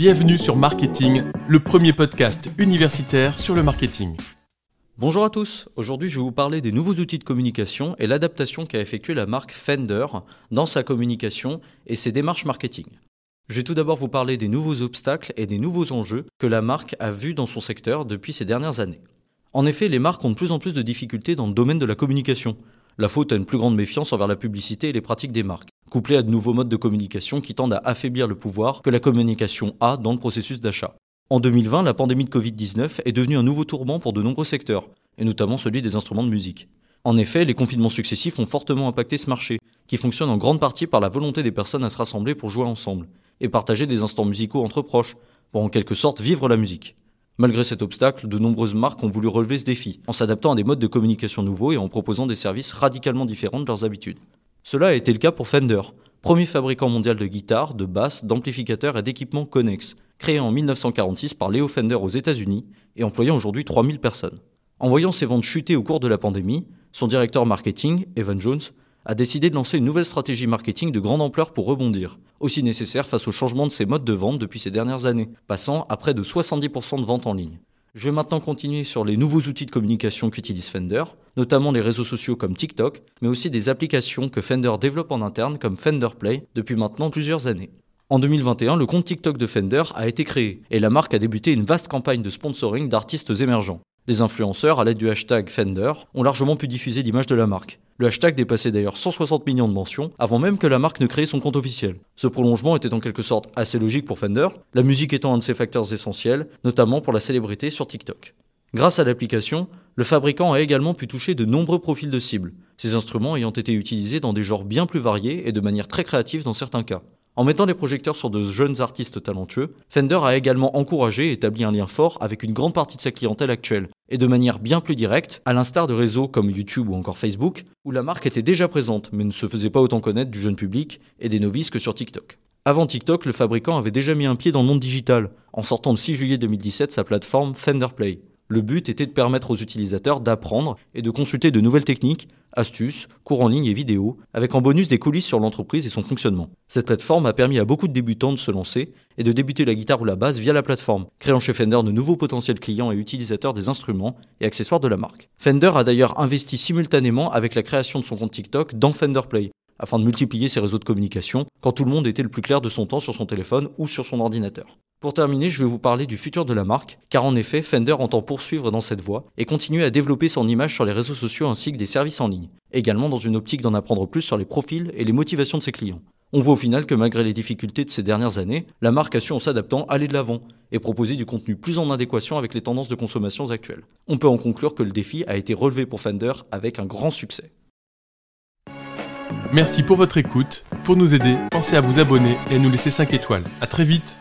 Bienvenue sur Marketing, le premier podcast universitaire sur le marketing. Bonjour à tous, aujourd'hui je vais vous parler des nouveaux outils de communication et l'adaptation qu'a effectuée la marque Fender dans sa communication et ses démarches marketing. Je vais tout d'abord vous parler des nouveaux obstacles et des nouveaux enjeux que la marque a vus dans son secteur depuis ces dernières années. En effet, les marques ont de plus en plus de difficultés dans le domaine de la communication. La faute à une plus grande méfiance envers la publicité et les pratiques des marques, couplée à de nouveaux modes de communication qui tendent à affaiblir le pouvoir que la communication a dans le processus d'achat. En 2020, la pandémie de Covid-19 est devenue un nouveau tourment pour de nombreux secteurs, et notamment celui des instruments de musique. En effet, les confinements successifs ont fortement impacté ce marché, qui fonctionne en grande partie par la volonté des personnes à se rassembler pour jouer ensemble, et partager des instants musicaux entre proches, pour en quelque sorte vivre la musique. Malgré cet obstacle, de nombreuses marques ont voulu relever ce défi, en s'adaptant à des modes de communication nouveaux et en proposant des services radicalement différents de leurs habitudes. Cela a été le cas pour Fender, premier fabricant mondial de guitares, de basses, d'amplificateurs et d'équipements connexes, créé en 1946 par Leo Fender aux États-Unis et employant aujourd'hui 3000 personnes. En voyant ses ventes chuter au cours de la pandémie, son directeur marketing, Evan Jones, a décidé de lancer une nouvelle stratégie marketing de grande ampleur pour rebondir, aussi nécessaire face au changement de ses modes de vente depuis ces dernières années, passant à près de 70% de ventes en ligne. Je vais maintenant continuer sur les nouveaux outils de communication qu'utilise Fender, notamment les réseaux sociaux comme TikTok, mais aussi des applications que Fender développe en interne comme Fender Play depuis maintenant plusieurs années. En 2021, le compte TikTok de Fender a été créé et la marque a débuté une vaste campagne de sponsoring d'artistes émergents. Les influenceurs, à l'aide du hashtag Fender, ont largement pu diffuser l'image de la marque. Le hashtag dépassait d'ailleurs 160 millions de mentions avant même que la marque ne crée son compte officiel. Ce prolongement était en quelque sorte assez logique pour Fender, la musique étant un de ses facteurs essentiels, notamment pour la célébrité sur TikTok. Grâce à l'application, le fabricant a également pu toucher de nombreux profils de cibles, ces instruments ayant été utilisés dans des genres bien plus variés et de manière très créative dans certains cas. En mettant les projecteurs sur de jeunes artistes talentueux, Fender a également encouragé et établi un lien fort avec une grande partie de sa clientèle actuelle, et de manière bien plus directe, à l'instar de réseaux comme YouTube ou encore Facebook, où la marque était déjà présente mais ne se faisait pas autant connaître du jeune public et des novices que sur TikTok. Avant TikTok, le fabricant avait déjà mis un pied dans le monde digital, en sortant le 6 juillet 2017 sa plateforme Fender Play. Le but était de permettre aux utilisateurs d'apprendre et de consulter de nouvelles techniques, astuces, cours en ligne et vidéos, avec en bonus des coulisses sur l'entreprise et son fonctionnement. Cette plateforme a permis à beaucoup de débutants de se lancer et de débuter la guitare ou la basse via la plateforme, créant chez Fender de nouveaux potentiels clients et utilisateurs des instruments et accessoires de la marque. Fender a d'ailleurs investi simultanément avec la création de son compte TikTok dans Fender Play, afin de multiplier ses réseaux de communication quand tout le monde était le plus clair de son temps sur son téléphone ou sur son ordinateur. Pour terminer, je vais vous parler du futur de la marque, car en effet, Fender entend poursuivre dans cette voie et continuer à développer son image sur les réseaux sociaux ainsi que des services en ligne, également dans une optique d'en apprendre plus sur les profils et les motivations de ses clients. On voit au final que malgré les difficultés de ces dernières années, la marque a su en s'adaptant aller de l'avant et proposer du contenu plus en adéquation avec les tendances de consommation actuelles. On peut en conclure que le défi a été relevé pour Fender avec un grand succès. Merci pour votre écoute. Pour nous aider, pensez à vous abonner et à nous laisser 5 étoiles. A très vite